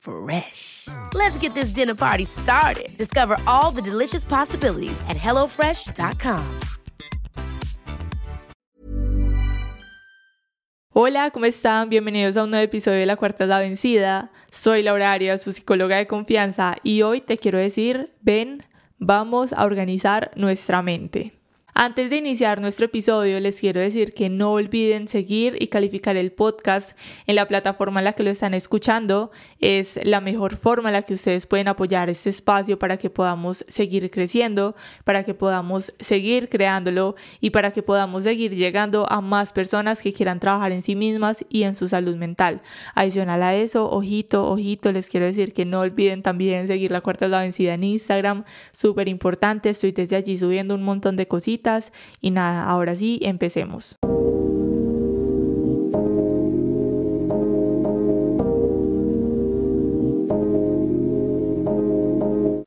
Fresh. Let's get this dinner party started. Discover all the delicious possibilities at hellofresh.com. Hola, ¿cómo están? Bienvenidos a un nuevo episodio de La Cuarta es la Vencida. Soy Laura Arias, su psicóloga de confianza, y hoy te quiero decir, ven, vamos a organizar nuestra mente. Antes de iniciar nuestro episodio, les quiero decir que no olviden seguir y calificar el podcast en la plataforma en la que lo están escuchando. Es la mejor forma en la que ustedes pueden apoyar este espacio para que podamos seguir creciendo, para que podamos seguir creándolo y para que podamos seguir llegando a más personas que quieran trabajar en sí mismas y en su salud mental. Adicional a eso, ojito, ojito, les quiero decir que no olviden también seguir la cuarta de la vencida en Instagram. Súper importante, estoy desde allí subiendo un montón de cositas y nada, ahora sí, empecemos.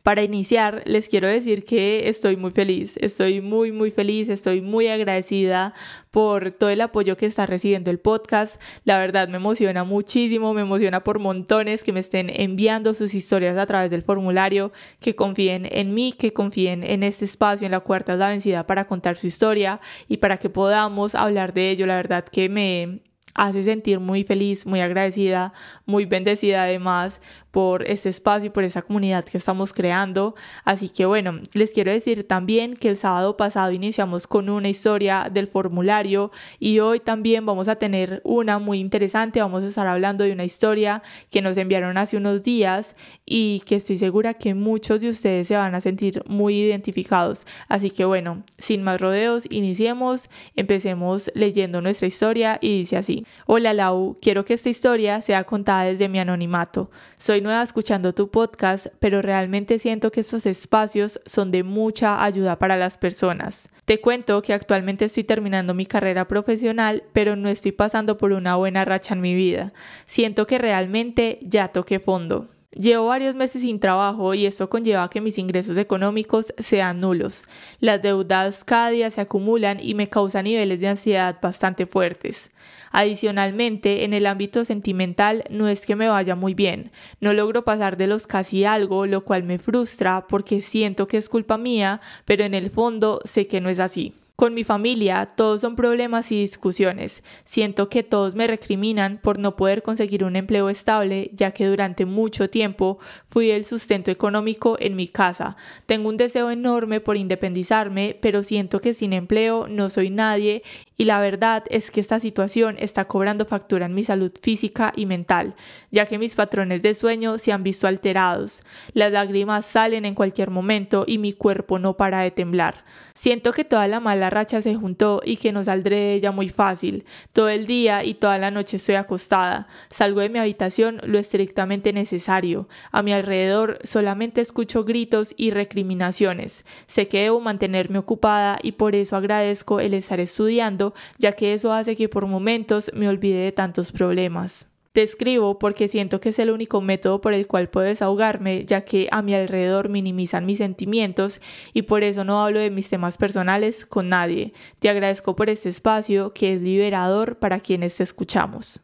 Para iniciar, les quiero decir que estoy muy feliz, estoy muy, muy feliz, estoy muy agradecida por todo el apoyo que está recibiendo el podcast. La verdad me emociona muchísimo, me emociona por montones que me estén enviando sus historias a través del formulario, que confíen en mí, que confíen en este espacio, en la cuarta es la vencida para contar su historia y para que podamos hablar de ello. La verdad que me hace sentir muy feliz, muy agradecida, muy bendecida además por este espacio y por esa comunidad que estamos creando. Así que bueno, les quiero decir también que el sábado pasado iniciamos con una historia del formulario y hoy también vamos a tener una muy interesante. Vamos a estar hablando de una historia que nos enviaron hace unos días y que estoy segura que muchos de ustedes se van a sentir muy identificados. Así que bueno, sin más rodeos, iniciemos, empecemos leyendo nuestra historia y dice así. Hola Lau, quiero que esta historia sea contada desde mi anonimato. Soy nueva escuchando tu podcast, pero realmente siento que estos espacios son de mucha ayuda para las personas. Te cuento que actualmente estoy terminando mi carrera profesional, pero no estoy pasando por una buena racha en mi vida. Siento que realmente ya toqué fondo. Llevo varios meses sin trabajo y esto conlleva que mis ingresos económicos sean nulos. Las deudas cada día se acumulan y me causan niveles de ansiedad bastante fuertes. Adicionalmente, en el ámbito sentimental no es que me vaya muy bien. No logro pasar de los casi algo, lo cual me frustra porque siento que es culpa mía, pero en el fondo sé que no es así. Con mi familia todos son problemas y discusiones. Siento que todos me recriminan por no poder conseguir un empleo estable, ya que durante mucho tiempo fui el sustento económico en mi casa. Tengo un deseo enorme por independizarme, pero siento que sin empleo no soy nadie y la verdad es que esta situación está cobrando factura en mi salud física y mental, ya que mis patrones de sueño se han visto alterados. Las lágrimas salen en cualquier momento y mi cuerpo no para de temblar. Siento que toda la mala racha se juntó y que no saldré de ella muy fácil. Todo el día y toda la noche estoy acostada. Salgo de mi habitación lo estrictamente necesario. A mi alrededor solamente escucho gritos y recriminaciones. Sé que debo mantenerme ocupada y por eso agradezco el estar estudiando ya que eso hace que por momentos me olvide de tantos problemas. Te escribo porque siento que es el único método por el cual puedo desahogarme, ya que a mi alrededor minimizan mis sentimientos y por eso no hablo de mis temas personales con nadie. Te agradezco por este espacio que es liberador para quienes te escuchamos.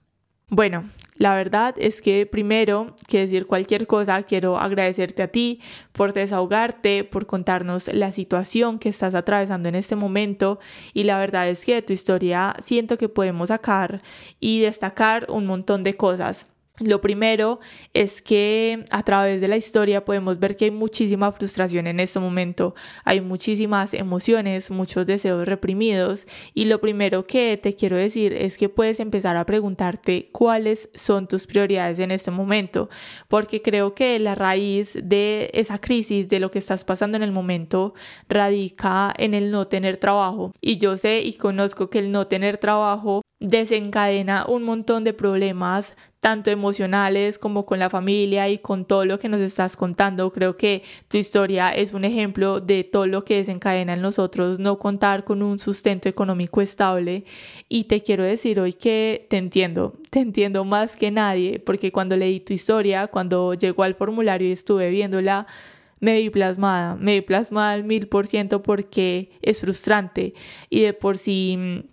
Bueno, la verdad es que primero que decir cualquier cosa, quiero agradecerte a ti por desahogarte, por contarnos la situación que estás atravesando en este momento y la verdad es que de tu historia siento que podemos sacar y destacar un montón de cosas. Lo primero es que a través de la historia podemos ver que hay muchísima frustración en este momento, hay muchísimas emociones, muchos deseos reprimidos. Y lo primero que te quiero decir es que puedes empezar a preguntarte cuáles son tus prioridades en este momento, porque creo que la raíz de esa crisis, de lo que estás pasando en el momento, radica en el no tener trabajo. Y yo sé y conozco que el no tener trabajo desencadena un montón de problemas, tanto emocionales como con la familia y con todo lo que nos estás contando. Creo que tu historia es un ejemplo de todo lo que desencadena en nosotros no contar con un sustento económico estable. Y te quiero decir hoy que te entiendo, te entiendo más que nadie, porque cuando leí tu historia, cuando llegó al formulario y estuve viéndola, me vi plasmada, me vi plasmada al mil por ciento porque es frustrante y de por sí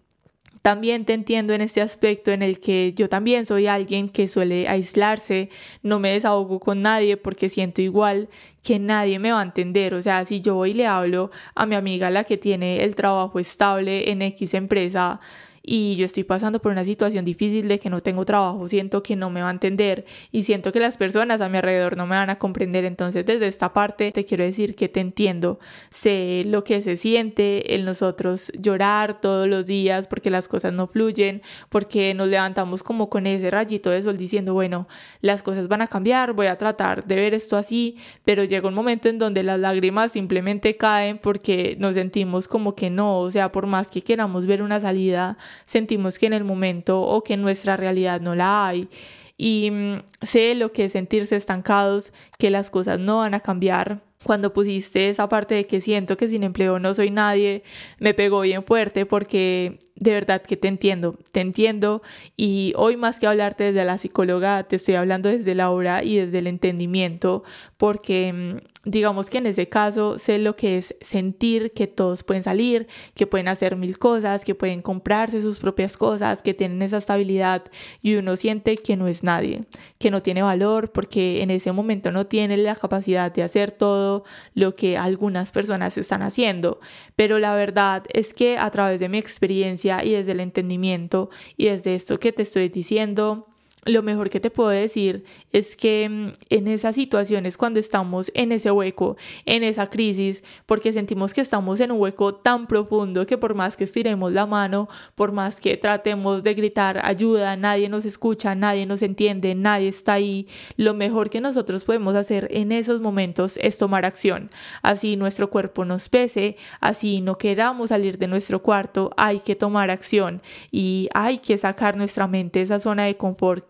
también te entiendo en este aspecto en el que yo también soy alguien que suele aislarse, no me desahogo con nadie porque siento igual que nadie me va a entender. O sea, si yo hoy le hablo a mi amiga la que tiene el trabajo estable en X empresa, y yo estoy pasando por una situación difícil de que no tengo trabajo, siento que no me va a entender y siento que las personas a mi alrededor no me van a comprender. Entonces desde esta parte te quiero decir que te entiendo, sé lo que se siente en nosotros llorar todos los días porque las cosas no fluyen, porque nos levantamos como con ese rayito de sol diciendo, bueno, las cosas van a cambiar, voy a tratar de ver esto así, pero llega un momento en donde las lágrimas simplemente caen porque nos sentimos como que no, o sea, por más que queramos ver una salida, sentimos que en el momento o que en nuestra realidad no la hay. Y mm, sé lo que es sentirse estancados, que las cosas no van a cambiar. Cuando pusiste esa parte de que siento que sin empleo no soy nadie, me pegó bien fuerte porque de verdad que te entiendo, te entiendo. Y hoy más que hablarte desde la psicóloga, te estoy hablando desde la obra y desde el entendimiento, porque mm, digamos que en ese caso sé lo que es sentir que todos pueden salir, que pueden hacer mil cosas, que pueden comprarse sus propias cosas, que tienen esa estabilidad y uno siente que no es nadie, que no tiene valor porque en ese momento no tiene la capacidad de hacer todo lo que algunas personas están haciendo, pero la verdad es que a través de mi experiencia y desde el entendimiento y desde esto que te estoy diciendo, lo mejor que te puedo decir es que mm, en esas situaciones cuando estamos en ese hueco, en esa crisis, porque sentimos que estamos en un hueco tan profundo que por más que estiremos la mano, por más que tratemos de gritar ayuda, nadie nos escucha, nadie nos entiende, nadie está ahí, lo mejor que nosotros podemos hacer en esos momentos es tomar acción. Así nuestro cuerpo nos pese, así no queramos salir de nuestro cuarto, hay que tomar acción y hay que sacar nuestra mente esa zona de confort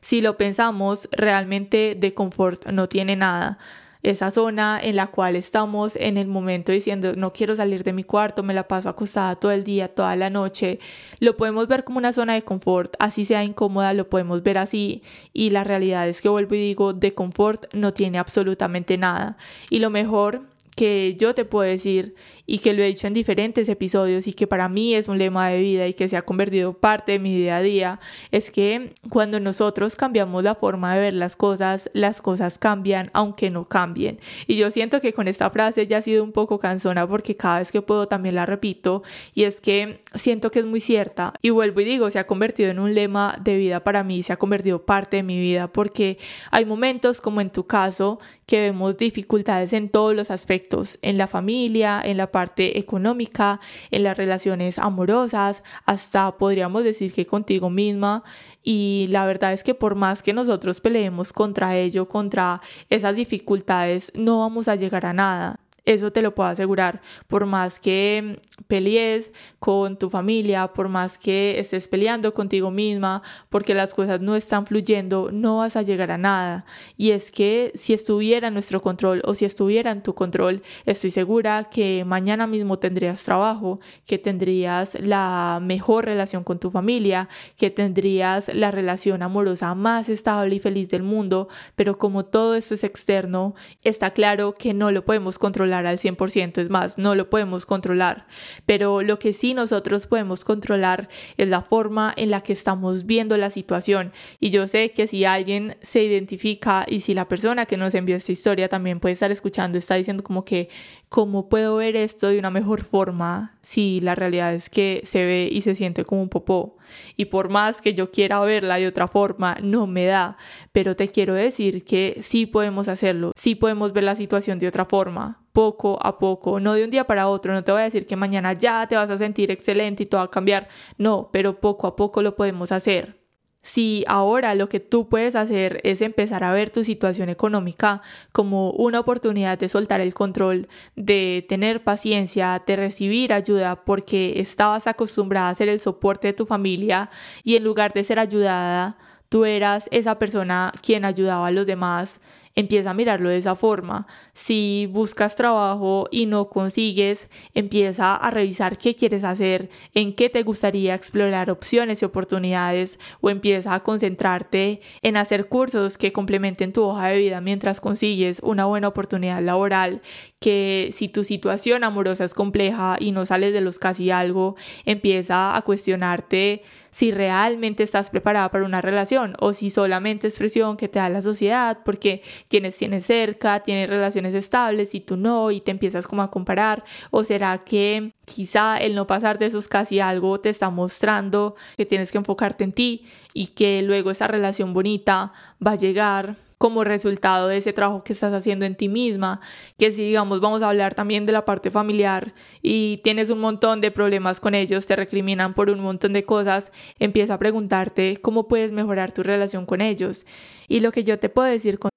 si lo pensamos realmente de confort no tiene nada. Esa zona en la cual estamos en el momento diciendo no quiero salir de mi cuarto, me la paso acostada todo el día, toda la noche, lo podemos ver como una zona de confort, así sea incómoda, lo podemos ver así y la realidad es que vuelvo y digo de confort no tiene absolutamente nada. Y lo mejor que yo te puedo decir y que lo he dicho en diferentes episodios y que para mí es un lema de vida y que se ha convertido parte de mi día a día, es que cuando nosotros cambiamos la forma de ver las cosas, las cosas cambian aunque no cambien. Y yo siento que con esta frase ya ha sido un poco cansona porque cada vez que puedo también la repito y es que siento que es muy cierta y vuelvo y digo, se ha convertido en un lema de vida para mí, se ha convertido parte de mi vida porque hay momentos como en tu caso que vemos dificultades en todos los aspectos, en la familia, en la parte económica, en las relaciones amorosas, hasta podríamos decir que contigo misma. Y la verdad es que por más que nosotros peleemos contra ello, contra esas dificultades, no vamos a llegar a nada. Eso te lo puedo asegurar. Por más que pelees con tu familia, por más que estés peleando contigo misma, porque las cosas no están fluyendo, no vas a llegar a nada. Y es que si estuviera en nuestro control o si estuviera en tu control, estoy segura que mañana mismo tendrías trabajo, que tendrías la mejor relación con tu familia, que tendrías la relación amorosa más estable y feliz del mundo, pero como todo esto es externo, está claro que no lo podemos controlar al 100%, es más, no lo podemos controlar pero lo que sí nosotros podemos controlar es la forma en la que estamos viendo la situación. Y yo sé que si alguien se identifica y si la persona que nos envió esta historia también puede estar escuchando, está diciendo como que, ¿cómo puedo ver esto de una mejor forma si la realidad es que se ve y se siente como un popó? Y por más que yo quiera verla de otra forma, no me da. Pero te quiero decir que sí podemos hacerlo, sí podemos ver la situación de otra forma poco a poco, no de un día para otro, no te voy a decir que mañana ya te vas a sentir excelente y todo va a cambiar, no, pero poco a poco lo podemos hacer. Si ahora lo que tú puedes hacer es empezar a ver tu situación económica como una oportunidad de soltar el control, de tener paciencia, de recibir ayuda porque estabas acostumbrada a ser el soporte de tu familia y en lugar de ser ayudada, tú eras esa persona quien ayudaba a los demás, empieza a mirarlo de esa forma. Si buscas trabajo y no consigues, empieza a revisar qué quieres hacer, en qué te gustaría explorar opciones y oportunidades o empieza a concentrarte en hacer cursos que complementen tu hoja de vida mientras consigues una buena oportunidad laboral, que si tu situación amorosa es compleja y no sales de los casi algo, empieza a cuestionarte si realmente estás preparada para una relación o si solamente es presión que te da la sociedad porque quienes tienes cerca tienen relaciones estables y tú no y te empiezas como a comparar o será que quizá el no pasar de esos casi algo te está mostrando que tienes que enfocarte en ti y que luego esa relación bonita va a llegar como resultado de ese trabajo que estás haciendo en ti misma, que si digamos vamos a hablar también de la parte familiar y tienes un montón de problemas con ellos, te recriminan por un montón de cosas, empieza a preguntarte cómo puedes mejorar tu relación con ellos. Y lo que yo te puedo decir con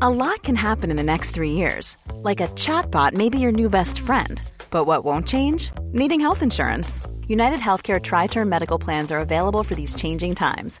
A lot can happen in the next three years. Like a chatbot may be your new best friend. But what won't change? Needing health insurance. United Healthcare Tri Term Medical Plans are available for these changing times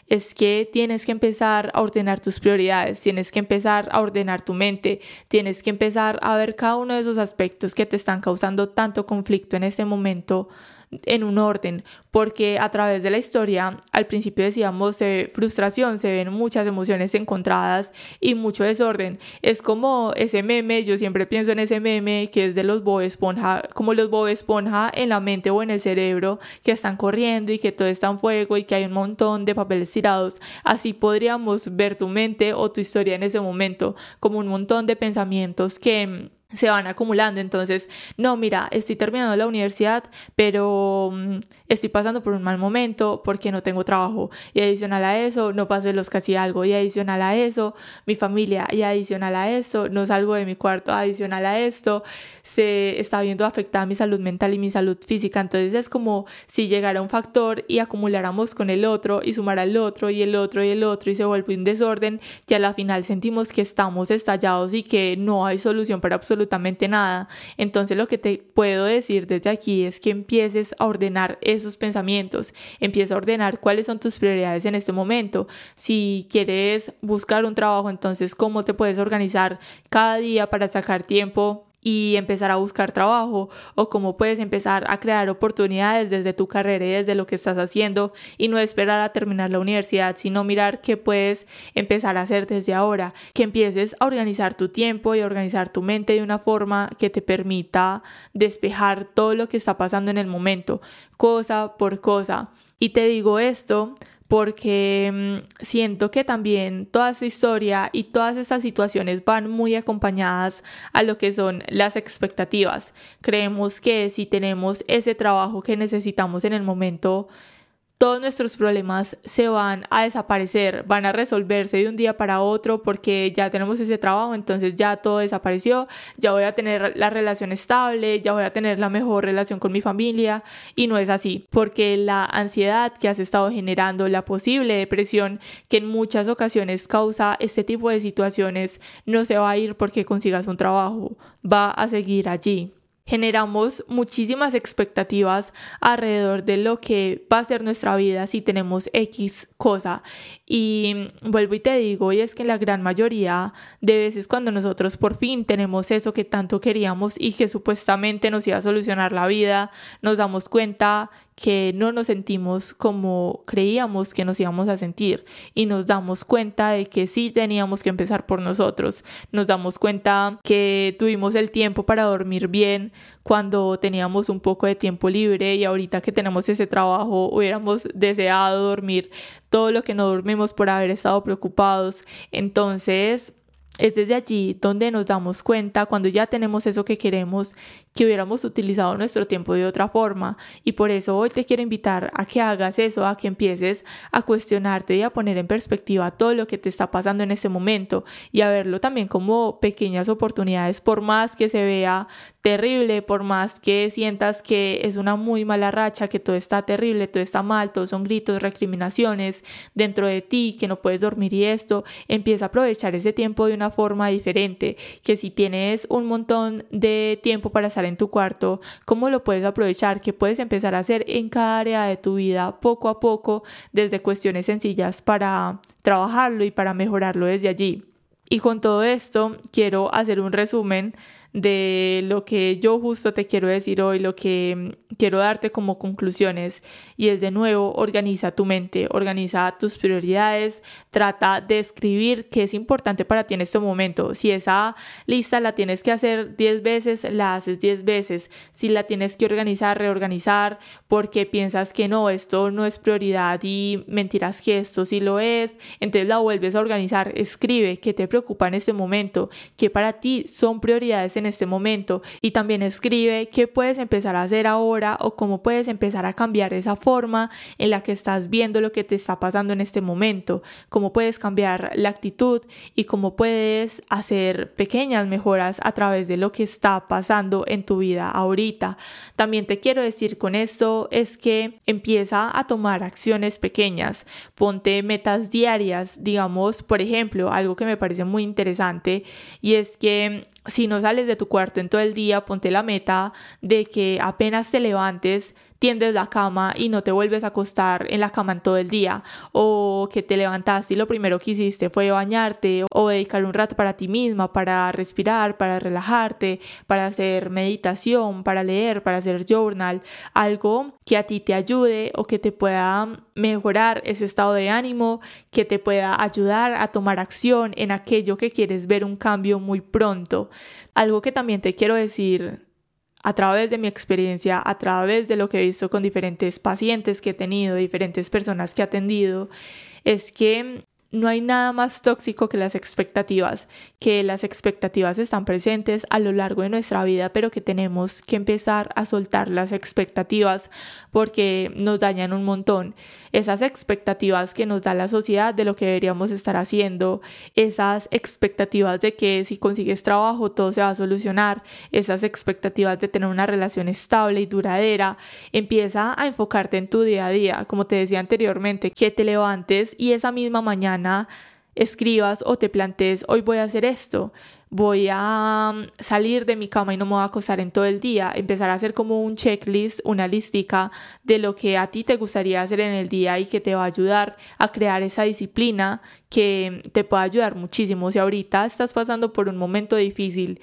es que tienes que empezar a ordenar tus prioridades, tienes que empezar a ordenar tu mente, tienes que empezar a ver cada uno de esos aspectos que te están causando tanto conflicto en este momento en un orden, porque a través de la historia, al principio decíamos se frustración, se ven muchas emociones encontradas y mucho desorden. Es como ese meme, yo siempre pienso en ese meme que es de los Bob Esponja, como los Bob Esponja en la mente o en el cerebro que están corriendo y que todo está en fuego y que hay un montón de papeles tirados. Así podríamos ver tu mente o tu historia en ese momento como un montón de pensamientos que se van acumulando. Entonces, no, mira, estoy terminando la universidad, pero mm, estoy pasando por un mal momento porque no tengo trabajo. Y adicional a eso, no paso de los casi algo. Y adicional a eso, mi familia. Y adicional a eso, no salgo de mi cuarto. Adicional a esto, se está viendo afectada mi salud mental y mi salud física. Entonces, es como si llegara un factor y acumuláramos con el otro y sumara el otro y el otro y el otro y se vuelve un desorden. Y a la final sentimos que estamos estallados y que no hay solución para absolutamente absolutamente nada. Entonces lo que te puedo decir desde aquí es que empieces a ordenar esos pensamientos, empieza a ordenar cuáles son tus prioridades en este momento. Si quieres buscar un trabajo, entonces cómo te puedes organizar cada día para sacar tiempo y empezar a buscar trabajo o cómo puedes empezar a crear oportunidades desde tu carrera y desde lo que estás haciendo y no esperar a terminar la universidad, sino mirar qué puedes empezar a hacer desde ahora, que empieces a organizar tu tiempo y a organizar tu mente de una forma que te permita despejar todo lo que está pasando en el momento, cosa por cosa. Y te digo esto porque mm, siento que también toda esta historia y todas estas situaciones van muy acompañadas a lo que son las expectativas. Creemos que si tenemos ese trabajo que necesitamos en el momento, todos nuestros problemas se van a desaparecer, van a resolverse de un día para otro porque ya tenemos ese trabajo, entonces ya todo desapareció, ya voy a tener la relación estable, ya voy a tener la mejor relación con mi familia y no es así, porque la ansiedad que has estado generando, la posible depresión que en muchas ocasiones causa este tipo de situaciones, no se va a ir porque consigas un trabajo, va a seguir allí generamos muchísimas expectativas alrededor de lo que va a ser nuestra vida si tenemos X cosa. Y vuelvo y te digo, y es que la gran mayoría de veces cuando nosotros por fin tenemos eso que tanto queríamos y que supuestamente nos iba a solucionar la vida, nos damos cuenta que no nos sentimos como creíamos que nos íbamos a sentir y nos damos cuenta de que sí teníamos que empezar por nosotros. Nos damos cuenta que tuvimos el tiempo para dormir bien cuando teníamos un poco de tiempo libre y ahorita que tenemos ese trabajo hubiéramos deseado dormir todo lo que no dormimos por haber estado preocupados. Entonces, es desde allí donde nos damos cuenta, cuando ya tenemos eso que queremos, que hubiéramos utilizado nuestro tiempo de otra forma. Y por eso hoy te quiero invitar a que hagas eso, a que empieces a cuestionarte y a poner en perspectiva todo lo que te está pasando en ese momento y a verlo también como pequeñas oportunidades, por más que se vea terrible, por más que sientas que es una muy mala racha, que todo está terrible, todo está mal, todos son gritos, recriminaciones dentro de ti, que no puedes dormir y esto, empieza a aprovechar ese tiempo de una forma diferente, que si tienes un montón de tiempo para estar en tu cuarto, cómo lo puedes aprovechar, qué puedes empezar a hacer en cada área de tu vida poco a poco, desde cuestiones sencillas para trabajarlo y para mejorarlo desde allí. Y con todo esto quiero hacer un resumen de lo que yo justo te quiero decir hoy, lo que mm, quiero darte como conclusiones y es de nuevo, organiza tu mente, organiza tus prioridades, trata de escribir qué es importante para ti en este momento. Si esa lista la tienes que hacer 10 veces, la haces 10 veces. Si la tienes que organizar, reorganizar, porque piensas que no, esto no es prioridad y mentiras que esto sí lo es, entonces la vuelves a organizar, escribe qué te preocupa en este momento, que para ti son prioridades este momento y también escribe qué puedes empezar a hacer ahora o cómo puedes empezar a cambiar esa forma en la que estás viendo lo que te está pasando en este momento, cómo puedes cambiar la actitud y cómo puedes hacer pequeñas mejoras a través de lo que está pasando en tu vida ahorita. También te quiero decir con esto es que empieza a tomar acciones pequeñas, ponte metas diarias, digamos, por ejemplo, algo que me parece muy interesante y es que si no sales de tu cuarto en todo el día, ponte la meta de que apenas te levantes, tiendes la cama y no te vuelves a acostar en la cama en todo el día o que te levantaste y lo primero que hiciste fue bañarte o dedicar un rato para ti misma, para respirar, para relajarte, para hacer meditación, para leer, para hacer journal, algo que a ti te ayude o que te pueda mejorar ese estado de ánimo, que te pueda ayudar a tomar acción en aquello que quieres ver un cambio muy pronto. Algo que también te quiero decir a través de mi experiencia, a través de lo que he visto con diferentes pacientes que he tenido, diferentes personas que he atendido, es que no hay nada más tóxico que las expectativas, que las expectativas están presentes a lo largo de nuestra vida, pero que tenemos que empezar a soltar las expectativas porque nos dañan un montón. Esas expectativas que nos da la sociedad de lo que deberíamos estar haciendo, esas expectativas de que si consigues trabajo todo se va a solucionar, esas expectativas de tener una relación estable y duradera, empieza a enfocarte en tu día a día, como te decía anteriormente, que te levantes y esa misma mañana escribas o te plantees, hoy voy a hacer esto, voy a mm, salir de mi cama y no me voy a acostar en todo el día, empezar a hacer como un checklist, una lística de lo que a ti te gustaría hacer en el día y que te va a ayudar a crear esa disciplina que te puede ayudar muchísimo. Si ahorita estás pasando por un momento difícil,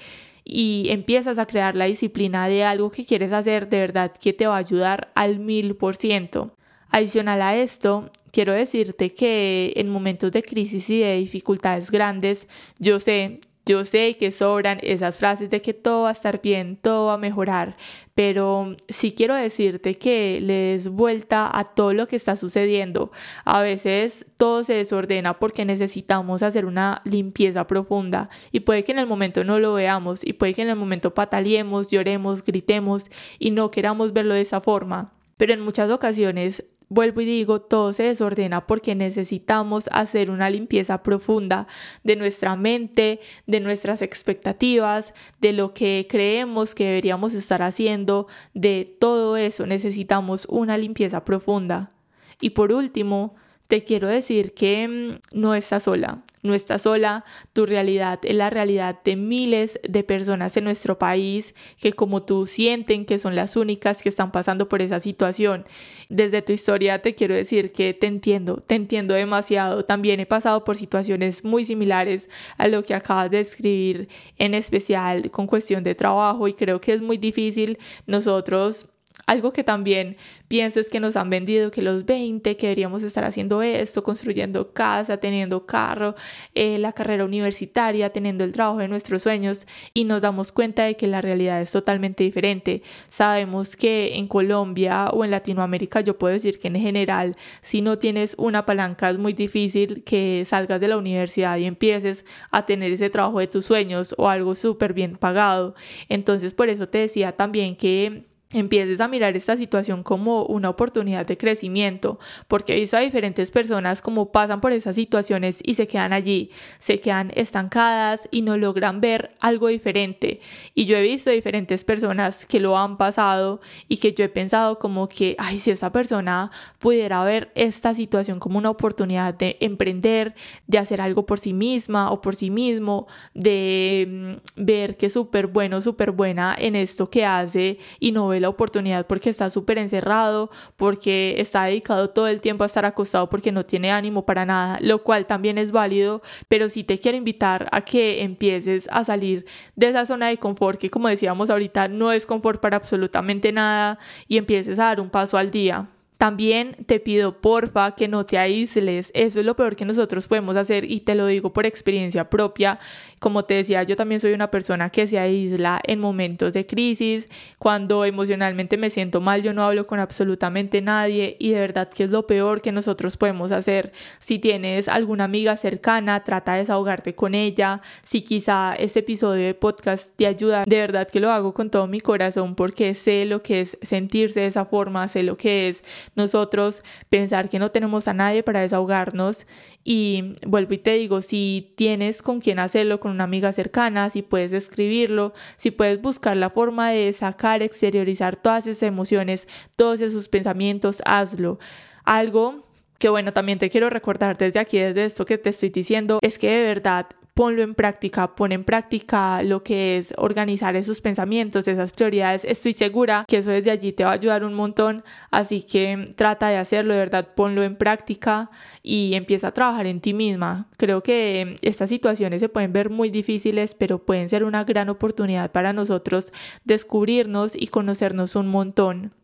y empiezas a crear la disciplina de algo que quieres hacer de verdad que te va a ayudar al mil por ciento. Adicional a esto, quiero decirte que en momentos de crisis y de dificultades grandes, yo sé, yo sé que sobran esas frases de que todo va a estar bien, todo va a mejorar, pero sí quiero decirte que le des vuelta a todo lo que está sucediendo. A veces todo se desordena porque necesitamos hacer una limpieza profunda y puede que en el momento no lo veamos y puede que en el momento pataleemos, lloremos, gritemos y no queramos verlo de esa forma. Pero en muchas ocasiones Vuelvo y digo, todo se desordena porque necesitamos hacer una limpieza profunda de nuestra mente, de nuestras expectativas, de lo que creemos que deberíamos estar haciendo, de todo eso necesitamos una limpieza profunda. Y por último, te quiero decir que mm, no estás sola, no estás sola, tu realidad es la realidad de miles de personas en nuestro país que como tú sienten que son las únicas que están pasando por esa situación. Desde tu historia te quiero decir que te entiendo, te entiendo demasiado, también he pasado por situaciones muy similares a lo que acabas de escribir, en especial con cuestión de trabajo y creo que es muy difícil nosotros algo que también pienso es que nos han vendido que los 20, que deberíamos estar haciendo esto, construyendo casa, teniendo carro, eh, la carrera universitaria, teniendo el trabajo de nuestros sueños y nos damos cuenta de que la realidad es totalmente diferente. Sabemos que en Colombia o en Latinoamérica yo puedo decir que en general si no tienes una palanca es muy difícil que salgas de la universidad y empieces a tener ese trabajo de tus sueños o algo súper bien pagado. Entonces por eso te decía también que empieces a mirar esta situación como una oportunidad de crecimiento, porque he visto a diferentes personas como pasan por esas situaciones y se quedan allí, se quedan estancadas y no logran ver algo diferente. Y yo he visto diferentes personas que lo han pasado y que yo he pensado como que, ay, si esa persona pudiera ver esta situación como una oportunidad de emprender, de hacer algo por sí misma o por sí mismo, de mm, ver que es súper bueno, súper buena en esto que hace y no la oportunidad porque está súper encerrado, porque está dedicado todo el tiempo a estar acostado porque no tiene ánimo para nada, lo cual también es válido, pero sí te quiero invitar a que empieces a salir de esa zona de confort que como decíamos ahorita no es confort para absolutamente nada y empieces a dar un paso al día. También te pido porfa que no te aísles, eso es lo peor que nosotros podemos hacer y te lo digo por experiencia propia. Como te decía, yo también soy una persona que se aísla en momentos de crisis, cuando emocionalmente me siento mal, yo no hablo con absolutamente nadie y de verdad que es lo peor que nosotros podemos hacer. Si tienes alguna amiga cercana, trata de desahogarte con ella. Si quizá este episodio de podcast te ayuda, de verdad que lo hago con todo mi corazón porque sé lo que es sentirse de esa forma, sé lo que es nosotros pensar que no tenemos a nadie para desahogarnos y vuelvo y te digo, si tienes con quien hacerlo, con una amiga cercana, si puedes escribirlo, si puedes buscar la forma de sacar, exteriorizar todas esas emociones, todos esos pensamientos, hazlo. Algo que bueno, también te quiero recordar desde aquí, desde esto que te estoy diciendo, es que de verdad ponlo en práctica, pon en práctica lo que es organizar esos pensamientos, esas prioridades. Estoy segura que eso desde allí te va a ayudar un montón, así que trata de hacerlo, de verdad, ponlo en práctica y empieza a trabajar en ti misma. Creo que estas situaciones se pueden ver muy difíciles, pero pueden ser una gran oportunidad para nosotros descubrirnos y conocernos un montón.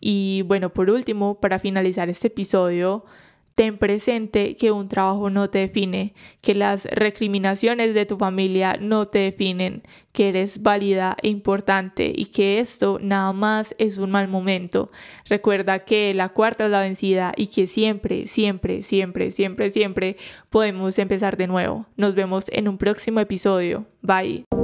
Y bueno, por último, para finalizar este episodio, ten presente que un trabajo no te define, que las recriminaciones de tu familia no te definen, que eres válida e importante y que esto nada más es un mal momento. Recuerda que la cuarta es la vencida y que siempre, siempre, siempre, siempre, siempre podemos empezar de nuevo. Nos vemos en un próximo episodio. Bye.